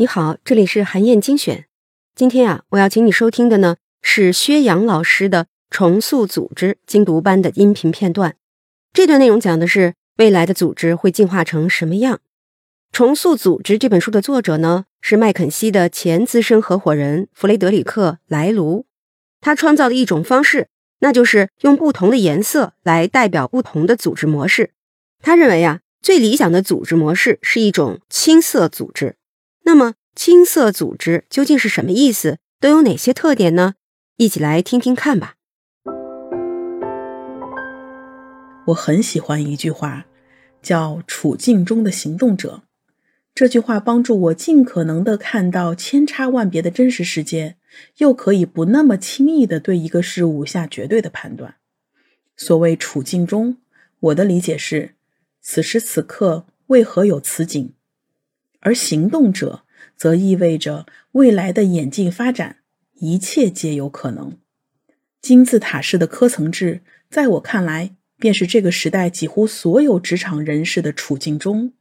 你好，这里是韩燕精选。今天啊，我要请你收听的呢是薛洋老师的《重塑组织》精读班的音频片段。这段内容讲的是未来的组织会进化成什么样。《重塑组织》这本书的作者呢是麦肯锡的前资深合伙人弗雷德里克·莱卢。他创造的一种方式，那就是用不同的颜色来代表不同的组织模式。他认为啊，最理想的组织模式是一种青色组织。那么，青色组织究竟是什么意思？都有哪些特点呢？一起来听听看吧。我很喜欢一句话，叫“处境中的行动者”。这句话帮助我尽可能的看到千差万别的真实世界，又可以不那么轻易的对一个事物下绝对的判断。所谓“处境中”，我的理解是：此时此刻为何有此景？而行动者则意味着未来的演进发展，一切皆有可能。金字塔式的科层制，在我看来，便是这个时代几乎所有职场人士的处境中。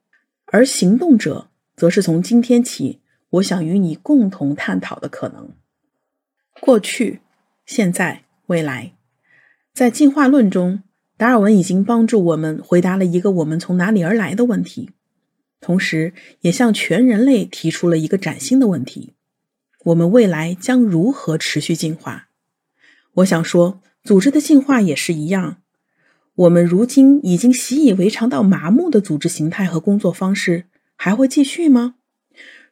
而行动者，则是从今天起，我想与你共同探讨的可能。过去、现在、未来，在进化论中，达尔文已经帮助我们回答了一个“我们从哪里而来”的问题。同时，也向全人类提出了一个崭新的问题：我们未来将如何持续进化？我想说，组织的进化也是一样。我们如今已经习以为常到麻木的组织形态和工作方式，还会继续吗？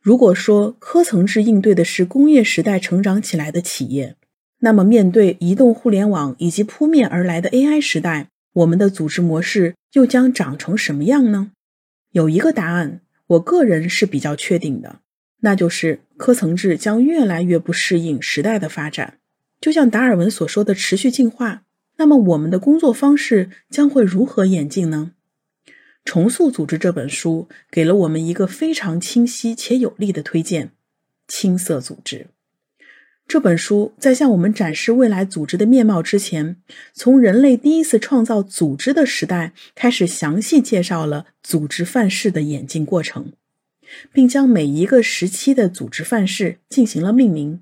如果说科层制应对的是工业时代成长起来的企业，那么面对移动互联网以及扑面而来的 AI 时代，我们的组织模式又将长成什么样呢？有一个答案，我个人是比较确定的，那就是科层制将越来越不适应时代的发展。就像达尔文所说的持续进化，那么我们的工作方式将会如何演进呢？《重塑组织》这本书给了我们一个非常清晰且有力的推荐：青色组织。这本书在向我们展示未来组织的面貌之前，从人类第一次创造组织的时代开始，详细介绍了组织范式的演进过程，并将每一个时期的组织范式进行了命名：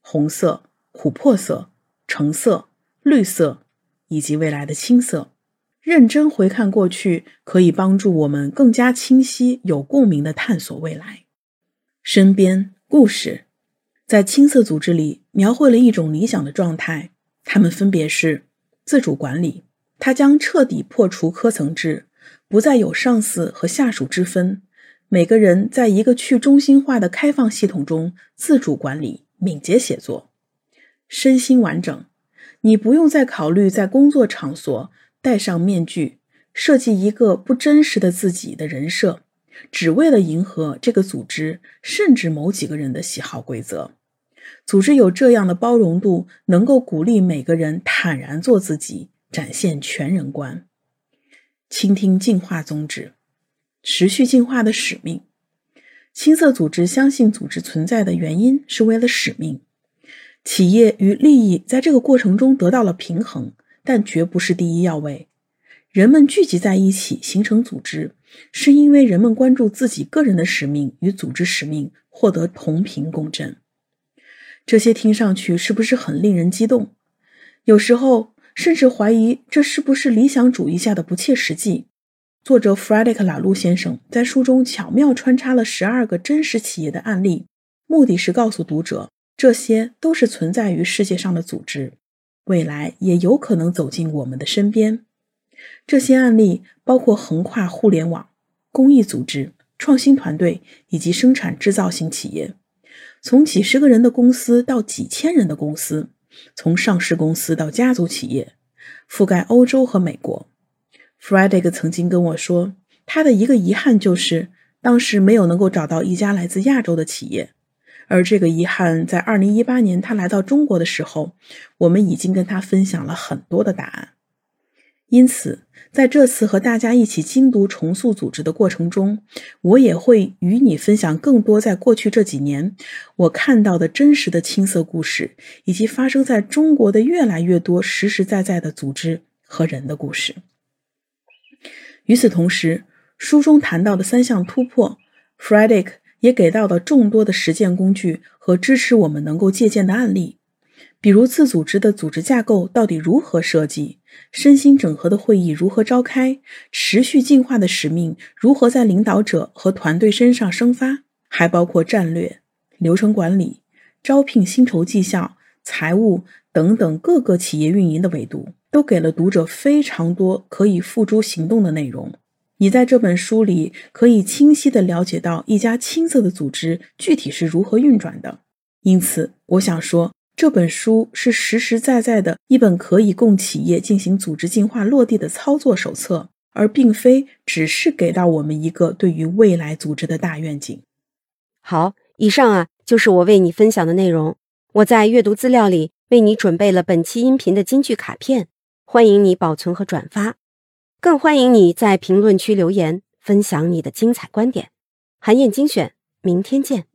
红色、琥珀色、橙色、绿色，以及未来的青色。认真回看过去，可以帮助我们更加清晰、有共鸣的探索未来。身边故事。在青色组织里，描绘了一种理想的状态。它们分别是自主管理，它将彻底破除科层制，不再有上司和下属之分。每个人在一个去中心化的开放系统中自主管理、敏捷写作，身心完整。你不用再考虑在工作场所戴上面具，设计一个不真实的自己的人设。只为了迎合这个组织，甚至某几个人的喜好规则。组织有这样的包容度，能够鼓励每个人坦然做自己，展现全人观。倾听进化宗旨，持续进化的使命。青色组织相信，组织存在的原因是为了使命。企业与利益在这个过程中得到了平衡，但绝不是第一要位。人们聚集在一起形成组织。是因为人们关注自己个人的使命与组织使命获得同频共振，这些听上去是不是很令人激动？有时候甚至怀疑这是不是理想主义下的不切实际。作者弗莱迪克·拉路先生在书中巧妙穿插了十二个真实企业的案例，目的是告诉读者，这些都是存在于世界上的组织，未来也有可能走进我们的身边。这些案例包括横跨互联网、公益组织、创新团队以及生产制造型企业，从几十个人的公司到几千人的公司，从上市公司到家族企业，覆盖欧洲和美国。Frederick 曾经跟我说，他的一个遗憾就是当时没有能够找到一家来自亚洲的企业，而这个遗憾在2018年他来到中国的时候，我们已经跟他分享了很多的答案。因此，在这次和大家一起精读重塑组织的过程中，我也会与你分享更多在过去这几年我看到的真实的青涩故事，以及发生在中国的越来越多实实在在的组织和人的故事。与此同时，书中谈到的三项突破，Frederick 也给到了众多的实践工具和支持我们能够借鉴的案例。比如自组织的组织架构到底如何设计，身心整合的会议如何召开，持续进化的使命如何在领导者和团队身上生发，还包括战略、流程管理、招聘、薪酬绩效、财务等等各个企业运营的维度，都给了读者非常多可以付诸行动的内容。你在这本书里可以清晰地了解到一家青涩的组织具体是如何运转的。因此，我想说。这本书是实实在在的一本可以供企业进行组织进化落地的操作手册，而并非只是给到我们一个对于未来组织的大愿景。好，以上啊就是我为你分享的内容。我在阅读资料里为你准备了本期音频的金句卡片，欢迎你保存和转发，更欢迎你在评论区留言分享你的精彩观点。韩燕精选，明天见。